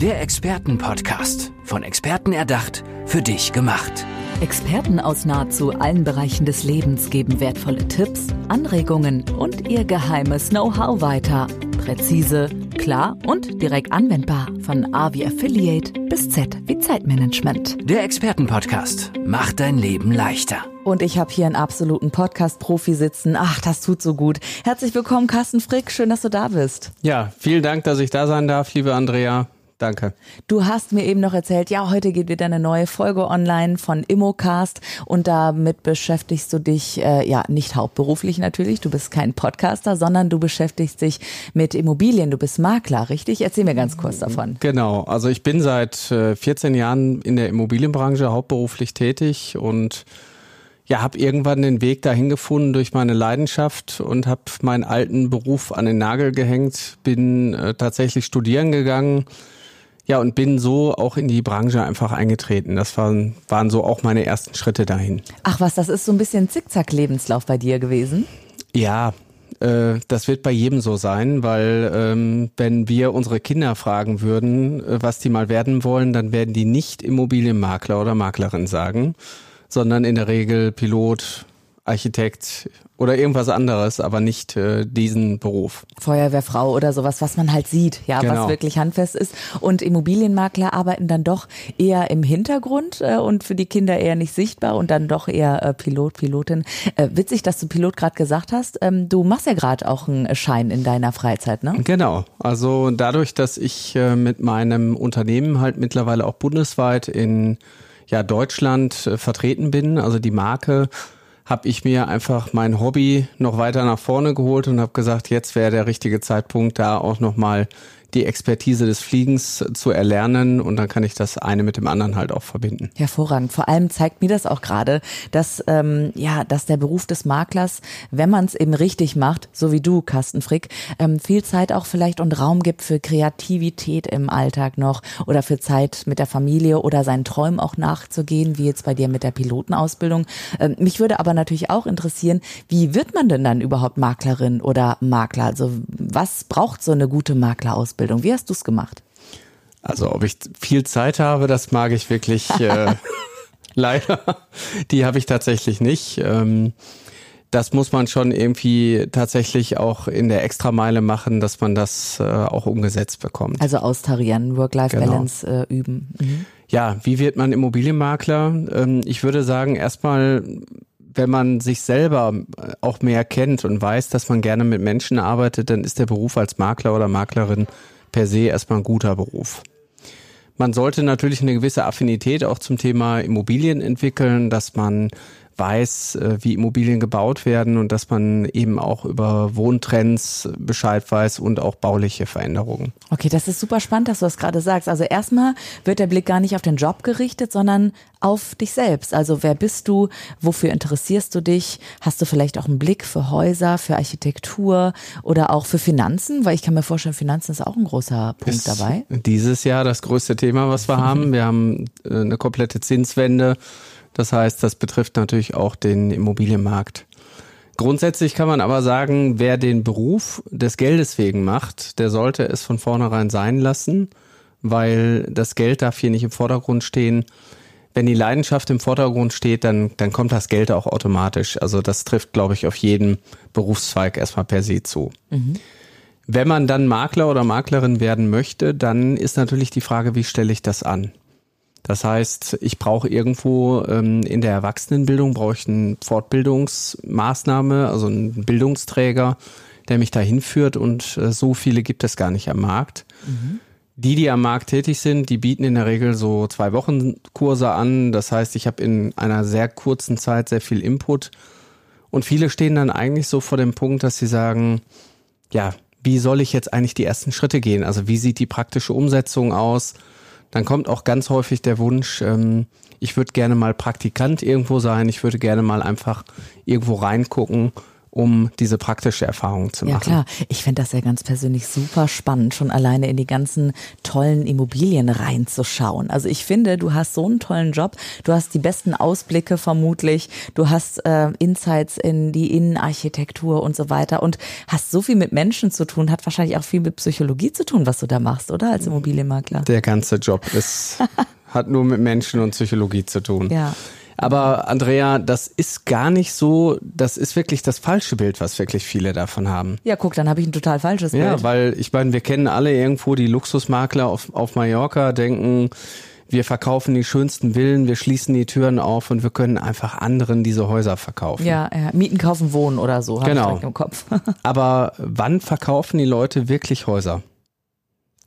Der Expertenpodcast. Von Experten erdacht, für dich gemacht. Experten aus nahezu allen Bereichen des Lebens geben wertvolle Tipps, Anregungen und ihr geheimes Know-how weiter. Präzise, klar und direkt anwendbar. Von A wie Affiliate bis Z wie Zeitmanagement. Der Expertenpodcast macht dein Leben leichter. Und ich habe hier einen absoluten Podcast-Profi sitzen. Ach, das tut so gut. Herzlich willkommen, Carsten Frick. Schön, dass du da bist. Ja, vielen Dank, dass ich da sein darf, liebe Andrea. Danke. Du hast mir eben noch erzählt, ja, heute geht wieder eine neue Folge online von Immocast und damit beschäftigst du dich, äh, ja, nicht hauptberuflich natürlich, du bist kein Podcaster, sondern du beschäftigst dich mit Immobilien, du bist Makler, richtig? Erzähl mir ganz kurz davon. Genau, also ich bin seit äh, 14 Jahren in der Immobilienbranche hauptberuflich tätig und ja, habe irgendwann den Weg dahin gefunden durch meine Leidenschaft und habe meinen alten Beruf an den Nagel gehängt, bin äh, tatsächlich studieren gegangen, ja, und bin so auch in die Branche einfach eingetreten. Das waren, waren so auch meine ersten Schritte dahin. Ach was, das ist so ein bisschen Zickzack-Lebenslauf bei dir gewesen? Ja, äh, das wird bei jedem so sein, weil ähm, wenn wir unsere Kinder fragen würden, äh, was die mal werden wollen, dann werden die nicht Immobilienmakler oder Maklerin sagen, sondern in der Regel Pilot, Architekt oder irgendwas anderes, aber nicht äh, diesen Beruf. Feuerwehrfrau oder sowas, was man halt sieht, ja, genau. was wirklich handfest ist. Und Immobilienmakler arbeiten dann doch eher im Hintergrund äh, und für die Kinder eher nicht sichtbar und dann doch eher äh, Pilot, Pilotin. Äh, witzig, dass du Pilot gerade gesagt hast. Ähm, du machst ja gerade auch einen Schein in deiner Freizeit, ne? Genau. Also dadurch, dass ich äh, mit meinem Unternehmen halt mittlerweile auch bundesweit in ja, Deutschland äh, vertreten bin, also die Marke habe ich mir einfach mein Hobby noch weiter nach vorne geholt und habe gesagt, jetzt wäre der richtige Zeitpunkt, da auch nochmal die Expertise des Fliegens zu erlernen und dann kann ich das eine mit dem anderen halt auch verbinden. Hervorragend. Vor allem zeigt mir das auch gerade, dass ähm, ja, dass der Beruf des Maklers, wenn man es eben richtig macht, so wie du, Carsten Frick, ähm, viel Zeit auch vielleicht und Raum gibt für Kreativität im Alltag noch oder für Zeit mit der Familie oder seinen Träumen auch nachzugehen, wie jetzt bei dir mit der Pilotenausbildung. Ähm, mich würde aber natürlich auch interessieren, wie wird man denn dann überhaupt Maklerin oder Makler? Also was braucht so eine gute Maklerausbildung? Ausbildung. Wie hast du es gemacht? Also ob ich viel Zeit habe, das mag ich wirklich äh, leider. Die habe ich tatsächlich nicht. Ähm, das muss man schon irgendwie tatsächlich auch in der Extrameile machen, dass man das äh, auch umgesetzt bekommt. Also austarieren, Work-Life-Balance genau. äh, üben. Mhm. Ja, wie wird man Immobilienmakler? Ähm, ich würde sagen, erstmal wenn man sich selber äh, auch mehr kennt und weiß, dass man gerne mit Menschen arbeitet, dann ist der Beruf als Makler oder Maklerin per se erstmal ein guter Beruf. Man sollte natürlich eine gewisse Affinität auch zum Thema Immobilien entwickeln, dass man weiß, äh, wie Immobilien gebaut werden und dass man eben auch über Wohntrends Bescheid weiß und auch bauliche Veränderungen. Okay, das ist super spannend, dass du das gerade sagst. Also erstmal wird der Blick gar nicht auf den Job gerichtet, sondern auf dich selbst. Also wer bist du? Wofür interessierst du dich? Hast du vielleicht auch einen Blick für Häuser, für Architektur oder auch für Finanzen? Weil ich kann mir vorstellen, Finanzen ist auch ein großer Punkt ist dabei. Dieses Jahr das größte Thema, was wir haben. Wir haben äh, eine komplette Zinswende. Das heißt, das betrifft natürlich auch den Immobilienmarkt. Grundsätzlich kann man aber sagen, wer den Beruf des Geldes wegen macht, der sollte es von vornherein sein lassen, weil das Geld darf hier nicht im Vordergrund stehen. Wenn die Leidenschaft im Vordergrund steht, dann, dann kommt das Geld auch automatisch. Also das trifft, glaube ich, auf jeden Berufszweig erstmal per se zu. Mhm. Wenn man dann Makler oder Maklerin werden möchte, dann ist natürlich die Frage, wie stelle ich das an? Das heißt, ich brauche irgendwo ähm, in der Erwachsenenbildung brauche ich eine Fortbildungsmaßnahme, also einen Bildungsträger, der mich dahin führt und äh, so viele gibt es gar nicht am Markt. Mhm. Die, die am Markt tätig sind, die bieten in der Regel so zwei Wochen Kurse an. Das heißt, ich habe in einer sehr kurzen Zeit sehr viel Input. Und viele stehen dann eigentlich so vor dem Punkt, dass sie sagen, ja, wie soll ich jetzt eigentlich die ersten Schritte gehen? Also wie sieht die praktische Umsetzung aus? Dann kommt auch ganz häufig der Wunsch, ähm, ich würde gerne mal Praktikant irgendwo sein, ich würde gerne mal einfach irgendwo reingucken um diese praktische Erfahrung zu machen. Ja klar, ich finde das ja ganz persönlich super spannend, schon alleine in die ganzen tollen Immobilien reinzuschauen. Also ich finde, du hast so einen tollen Job, du hast die besten Ausblicke vermutlich, du hast äh, Insights in die Innenarchitektur und so weiter und hast so viel mit Menschen zu tun, hat wahrscheinlich auch viel mit Psychologie zu tun, was du da machst, oder als Immobilienmakler? Der ganze Job ist, hat nur mit Menschen und Psychologie zu tun. Ja. Aber Andrea, das ist gar nicht so, das ist wirklich das falsche Bild, was wirklich viele davon haben. Ja, guck, dann habe ich ein total falsches Bild. Ja, weil ich meine, wir kennen alle irgendwo die Luxusmakler auf, auf Mallorca, denken, wir verkaufen die schönsten Villen, wir schließen die Türen auf und wir können einfach anderen diese Häuser verkaufen. Ja, ja. Mieten, kaufen, wohnen oder so, habe Genau. ich im Kopf. Aber wann verkaufen die Leute wirklich Häuser?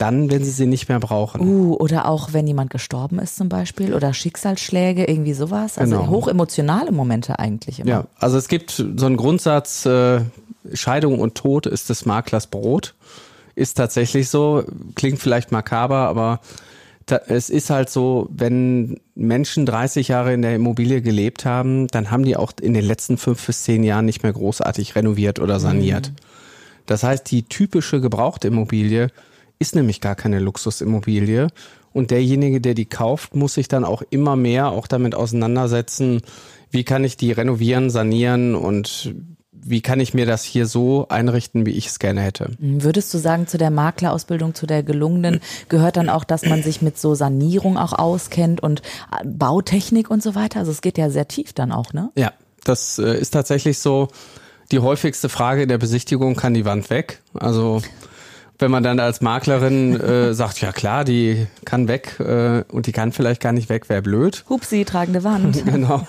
Dann, wenn sie sie nicht mehr brauchen. Uh, oder auch wenn jemand gestorben ist zum Beispiel oder Schicksalsschläge, irgendwie sowas. Also Genau. hochemotionale Momente eigentlich immer. Ja, also es gibt so einen Grundsatz, äh, Scheidung und Tod ist des Maklers Brot. Ist tatsächlich so, klingt vielleicht makaber, aber es ist halt so, wenn Menschen 30 Jahre in der Immobilie gelebt haben, dann haben die auch in den letzten fünf bis zehn Jahren nicht mehr großartig renoviert oder saniert. Das heißt, die typische gebrauchte Immobilie ist nämlich gar keine Luxusimmobilie. Und derjenige, der die kauft, muss sich dann auch immer mehr auch damit auseinandersetzen, wie kann ich die renovieren, sanieren und wie kann ich mir das hier so einrichten, wie ich es gerne hätte. Würdest du sagen, zu der Maklerausbildung, zu der gelungenen, gehört dann auch, dass man sich mit so Sanierung auch auskennt und äh, Bautechnik und so weiter? Also es geht ja sehr tief dann auch, ne? Ja, das äh, ist tatsächlich so. Die häufigste Frage in der Besichtigung, kann die Wand weg? Also wenn man dann als Maklerin äh, sagt, ja klar, die kann weg äh, und die kann vielleicht gar nicht weg, wäre blöd. Hupsi, tragende Wand. Genau.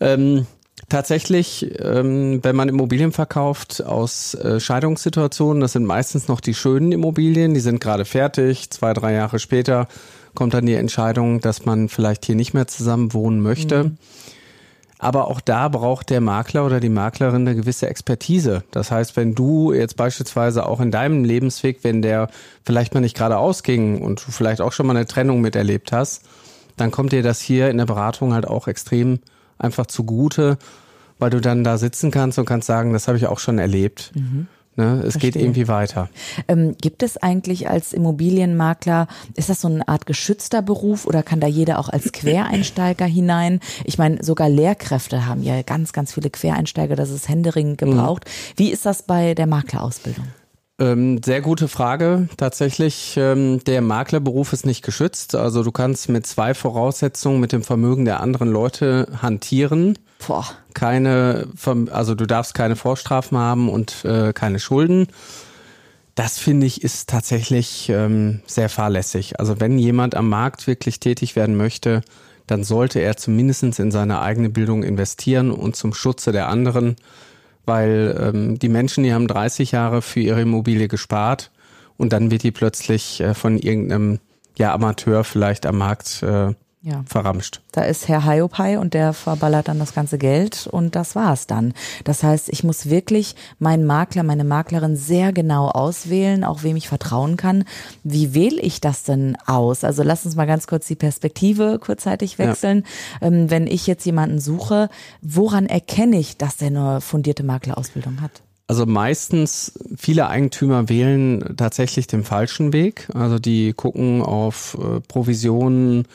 ähm, tatsächlich, ähm, wenn man Immobilien verkauft aus äh, Scheidungssituationen, das sind meistens noch die schönen Immobilien, die sind gerade fertig, zwei, drei Jahre später kommt dann die Entscheidung, dass man vielleicht hier nicht mehr zusammen wohnen möchte. Aber auch da braucht der Makler oder die Maklerin eine gewisse Expertise. Das heißt, wenn du jetzt beispielsweise auch in deinem Lebensweg, wenn der vielleicht mal nicht gerade ausging und du vielleicht auch schon mal eine Trennung miterlebt hast, dann kommt dir das hier in der Beratung halt auch extrem einfach zugute, weil du dann da sitzen kannst und kannst sagen, das habe ich auch schon erlebt. Ne? Es geht Verstehe. irgendwie weiter. Ähm, gibt es eigentlich als Immobilienmakler, ist das so eine Art geschützter Beruf oder kann da jeder auch als Quereinsteiger hinein? Ich meine, sogar Lehrkräfte haben ja ganz, ganz viele Quereinsteiger, das ist händeringend gebraucht. Wie ist das bei der Maklerausbildung? Ähm, sehr gute Frage. Tatsächlich, ähm, der Maklerberuf ist nicht geschützt. Also du kannst mit zwei Voraussetzungen mit dem Vermögen der anderen Leute hantieren. Boah. Keine, also du darfst keine Vorstrafen haben und äh, keine Schulden. Das finde ich ist tatsächlich ähm, sehr fahrlässig. Also wenn jemand am Markt wirklich tätig werden möchte, dann sollte er zumindest in seine eigene Bildung investieren und zum Schutze der anderen, weil ähm, die Menschen, die haben 30 Jahre für ihre Immobilie gespart und dann wird die plötzlich äh, von irgendeinem ja, Amateur vielleicht am Markt äh, Ja. verramscht. Da ist Herr Hiopai und der verballert dann das ganze Geld und das war's dann. Das heißt, ich muss wirklich meinen Makler, meine Maklerin sehr genau auswählen, auch wem ich vertrauen kann. Wie wähle ich das denn aus? Also lass uns mal ganz kurz die Perspektive kurzzeitig wechseln. Ähm, wenn ich jetzt jemanden suche, woran erkenne ich, dass der eine fundierte Maklerausbildung hat? Also meistens, viele Eigentümer wählen tatsächlich den falschen Weg. Also die gucken auf äh, Provisionen,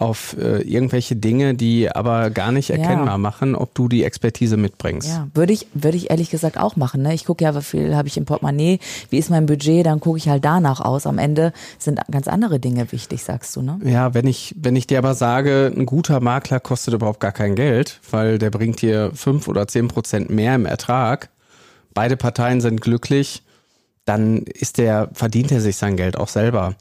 auf äh, irgendwelche Dinge, die aber gar nicht Ja. erkennbar machen, ob du die Expertise mitbringst. Ja, würde ich, würde ich ehrlich gesagt auch machen. Ne? Ich gucke ja, wie viel habe ich im Portemonnaie, wie ist mein Budget, dann gucke ich halt danach aus. Am Ende sind ganz andere Dinge wichtig, sagst du, ne? Ja, wenn ich, wenn ich dir aber sage, ein guter Makler kostet überhaupt gar kein Geld, weil der bringt dir fünf oder zehn Prozent mehr im Ertrag, beide Parteien sind glücklich, dann ist der, verdient er sich sein Geld auch selber.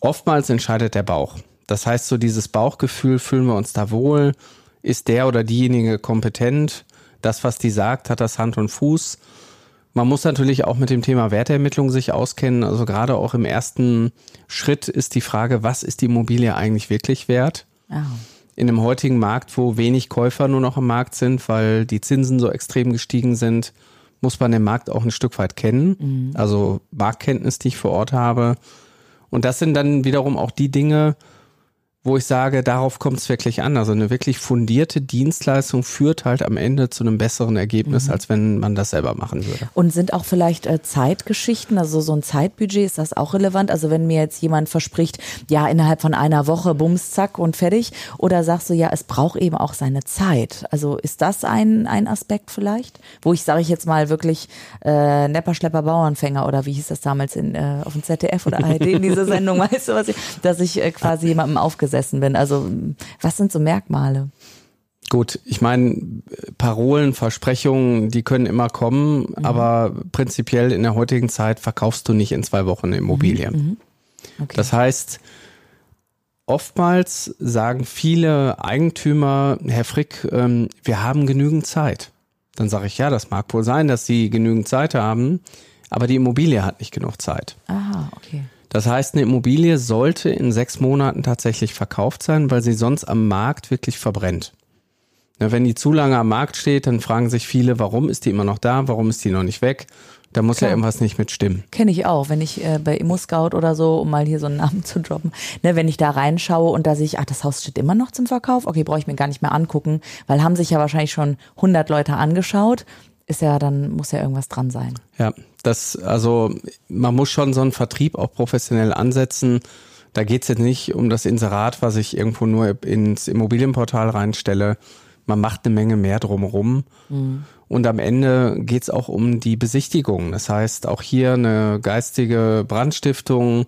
Oftmals entscheidet der Bauch. Das heißt, so dieses Bauchgefühl, fühlen wir uns da wohl, ist der oder diejenige kompetent, das, was die sagt, hat das Hand und Fuß. Man muss natürlich auch mit dem Thema Wertermittlung sich auskennen. Also gerade auch im ersten Schritt ist die Frage, was ist die Immobilie eigentlich wirklich wert? Ja. In dem heutigen Markt, wo wenig Käufer nur noch am Markt sind, weil die Zinsen so extrem gestiegen sind, muss man den Markt auch ein Stück weit kennen. Also Marktkenntnis, die ich vor Ort habe. Und das sind dann wiederum auch die Dinge, wo ich sage, darauf kommt es wirklich an. Also eine wirklich fundierte Dienstleistung führt halt am Ende zu einem besseren Ergebnis, mhm. als wenn man das selber machen würde. Und sind auch vielleicht äh, Zeitgeschichten, also so ein Zeitbudget, ist das auch relevant? Also wenn mir jetzt jemand verspricht, ja, innerhalb von einer Woche, bums, zack und fertig, oder sagst du, ja, es braucht eben auch seine Zeit. Also ist das ein, ein Aspekt vielleicht? Wo ich, sage ich jetzt mal, wirklich äh, Nepper, Schlepper, Bauernfänger oder wie hieß das damals in, äh, auf dem ZDF oder ARD in dieser Sendung, weißt du was ich, dass ich äh, quasi jemandem aufgesetzt gesessen bin. Also was sind so Merkmale? Gut, ich meine, Parolen, Versprechungen, die können immer kommen, mhm. aber prinzipiell in der heutigen Zeit verkaufst du nicht in zwei Wochen eine Immobilie. Mhm. mhm. Okay. Das heißt, oftmals sagen viele Eigentümer, Herr Frick, ähm, wir haben genügend Zeit. Dann sage ich, ja, das mag wohl sein, dass Sie genügend Zeit haben, aber die Immobilie hat nicht genug Zeit. Aha, okay. Das heißt, eine Immobilie sollte in sechs Monaten tatsächlich verkauft sein, weil sie sonst am Markt wirklich verbrennt. wenn die zu lange am Markt steht, dann fragen sich viele, warum ist die immer noch da, warum ist die noch nicht weg? Da muss Klar. ja irgendwas nicht mit stimmen. Kenne ich auch, wenn ich äh, bei ImmoScout oder so, um mal hier so einen Namen zu droppen, ne, wenn ich da reinschaue und da sehe ich, ach, das Haus steht immer noch zum Verkauf, okay, brauche ich mir gar nicht mehr angucken, weil haben sich ja wahrscheinlich schon 100 Leute angeschaut, ist ja dann, muss ja irgendwas dran sein. Ja, das, also man muss schon so einen Vertrieb auch professionell ansetzen. Da geht's jetzt nicht um das Inserat, was ich irgendwo nur ins Immobilienportal reinstelle. Man macht eine Menge mehr drumherum. Mhm. Und am Ende geht's auch um die Besichtigung. Das heißt, auch hier eine geistige Brandstiftung,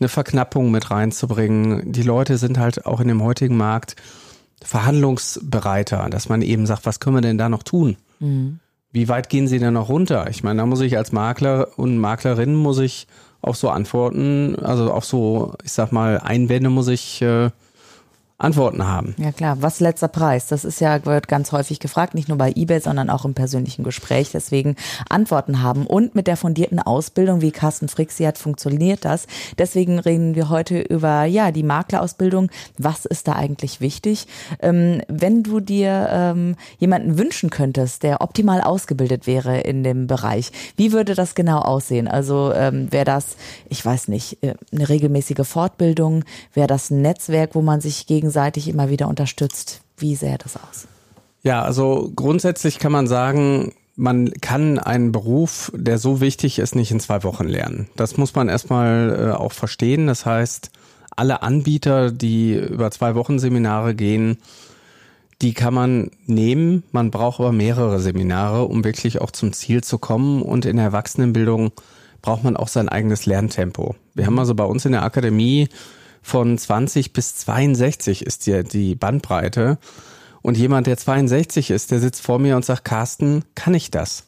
eine Verknappung mit reinzubringen. Die Leute sind halt auch in dem heutigen Markt verhandlungsbereiter, dass man eben sagt, was können wir denn da noch tun? Mhm. Wie weit gehen Sie denn noch runter? Ich meine, da muss ich als Makler und Maklerin muss ich auch so antworten, also auch so, ich sag mal, Einwände muss ich äh, Antworten haben. Ja klar, was letzter Preis? Das ist ja, wird ganz häufig gefragt, nicht nur bei eBay, sondern auch im persönlichen Gespräch. Deswegen Antworten haben und mit der fundierten Ausbildung, wie Carsten Frick sie hat, funktioniert das. Deswegen reden wir heute über, ja, die Maklerausbildung. Was ist da eigentlich wichtig? Ähm, wenn du dir ähm, jemanden wünschen könntest, der optimal ausgebildet wäre in dem Bereich, wie würde das genau aussehen? Also ähm, wäre das, ich weiß nicht, äh, eine regelmäßige Fortbildung? Wäre das ein Netzwerk, wo man sich gegenseitig gegenseitig immer wieder unterstützt. Wie sähe das aus? Ja, also grundsätzlich kann man sagen, man kann einen Beruf, der so wichtig ist, nicht in zwei Wochen lernen. Das muss man erstmal äh, auch verstehen. Das heißt, alle Anbieter, die über zwei Wochen Seminare gehen, die kann man nehmen. Man braucht aber mehrere Seminare, um wirklich auch zum Ziel zu kommen. Und in der Erwachsenenbildung braucht man auch sein eigenes Lerntempo. Wir haben also bei uns in der Akademie von 20 bis 62 ist ja die Bandbreite. Und jemand, der 62 ist, der sitzt vor mir und sagt, Carsten, kann ich das?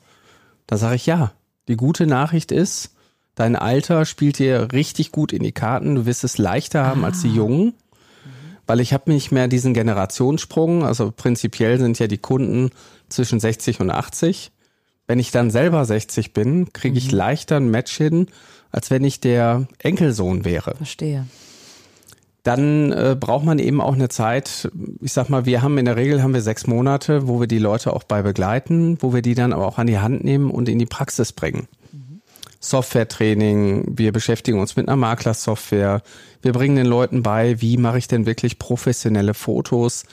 Da sage ich ja. Die gute Nachricht ist, dein Alter spielt dir richtig gut in die Karten. Du wirst es leichter haben ah. als die ah. Jungen, weil ich habe nicht mehr diesen Generationssprung. Also prinzipiell sind ja die Kunden zwischen 60 und 80. Wenn ich dann selber 60 bin, kriege ich mhm. leichter ein Match hin, als wenn ich der Enkelsohn wäre. Verstehe dann äh, braucht man eben auch eine Zeit. Ich sag mal, wir haben in der Regel haben wir sechs Monate, wo wir die Leute auch bei begleiten, wo wir die dann aber auch an die Hand nehmen und in die Praxis bringen. Software-Training, wir beschäftigen uns mit einer Maklersoftware, wir bringen den Leuten bei, wie mache ich denn wirklich professionelle Fotos.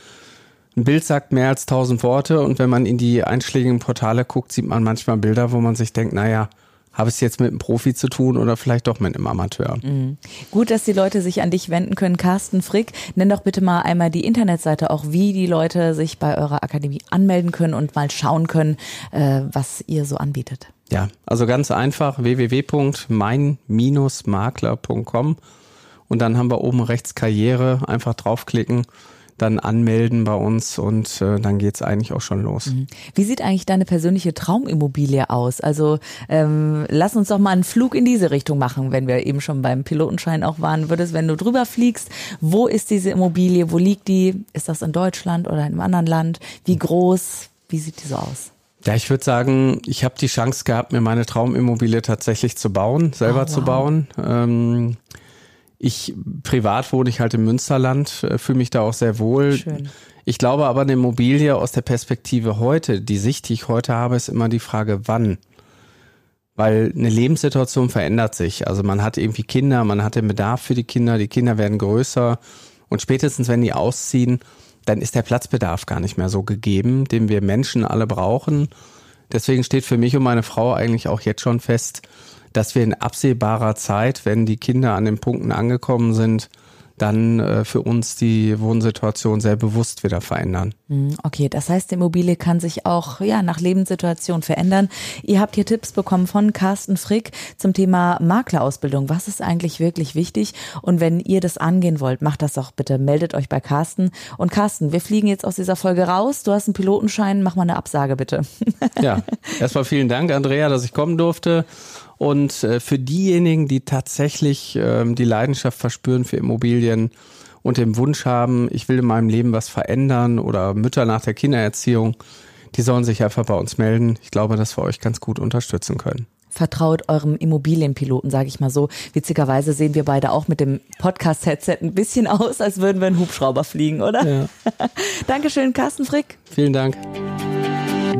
Ein Bild sagt mehr als tausend Worte und wenn man in die einschlägigen Portale guckt, sieht man manchmal Bilder, wo man sich denkt, naja, habe ich es jetzt mit einem Profi zu tun oder vielleicht doch mit einem Amateur. Mhm. Gut, dass die Leute sich an dich wenden können. Carsten Frick, nenn doch bitte mal einmal die Internetseite, auch wie die Leute sich bei eurer Akademie anmelden können und mal schauen können, äh, was ihr so anbietet. Ja, also ganz einfach www.mein-makler.com und dann haben wir oben rechts Karriere, einfach draufklicken dann anmelden bei uns und äh, dann geht's eigentlich auch schon los. Mhm. Wie sieht eigentlich deine persönliche Traumimmobilie aus? Also ähm, lass uns doch mal einen Flug in diese Richtung machen, wenn wir eben schon beim Pilotenschein auch waren würdest, wenn du drüber fliegst. Wo ist diese Immobilie? Wo liegt die? Ist das in Deutschland oder in einem anderen Land? Wie groß? Wie sieht die so aus? Ja, ich würde sagen, ich habe die Chance gehabt, mir meine Traumimmobilie tatsächlich zu bauen, selber oh, wow. zu bauen. Ähm, ich privat wohne ich halt im Münsterland, äh, fühle mich da auch sehr wohl. Schön. Ich glaube aber eine Immobilie aus der Perspektive heute, die Sicht, die ich heute habe, ist immer die Frage, wann. Weil eine Lebenssituation verändert sich. Also man hat irgendwie Kinder, man hat den Bedarf für die Kinder, die Kinder werden größer Und spätestens, wenn die ausziehen, dann ist der Platzbedarf gar nicht mehr so gegeben, den wir Menschen alle brauchen. Deswegen steht für mich und meine Frau eigentlich auch jetzt schon fest, dass wir in absehbarer Zeit, wenn die Kinder an den Punkten angekommen sind, dann äh, für uns die Wohnsituation sehr bewusst wieder verändern. Hm, okay, das heißt, die Immobilie kann sich auch ja nach Lebenssituation verändern. Ihr habt hier Tipps bekommen von Carsten Frick zum Thema Maklerausbildung. Was ist eigentlich wirklich wichtig? Und wenn ihr das angehen wollt, macht das doch bitte. Meldet euch bei Carsten. Und Carsten, wir fliegen jetzt aus dieser Folge raus. Du hast einen Pilotenschein. Mach mal eine Absage bitte. Ja, erstmal vielen Dank, Andrea, dass ich kommen durfte. Und äh, für diejenigen, die tatsächlich ähm, die Leidenschaft verspüren für Immobilien und den Wunsch haben, ich will in meinem Leben was verändern oder Mütter nach der Kindererziehung, die sollen sich einfach bei uns melden. Ich glaube, dass wir euch ganz gut unterstützen können. Vertraut eurem Immobilienpiloten, sage ich mal so. Witzigerweise sehen wir beide auch mit dem Podcast-Headset ein bisschen aus, als würden wir einen Hubschrauber fliegen, oder? Ja. Dankeschön, Carsten Frick. Vielen Dank.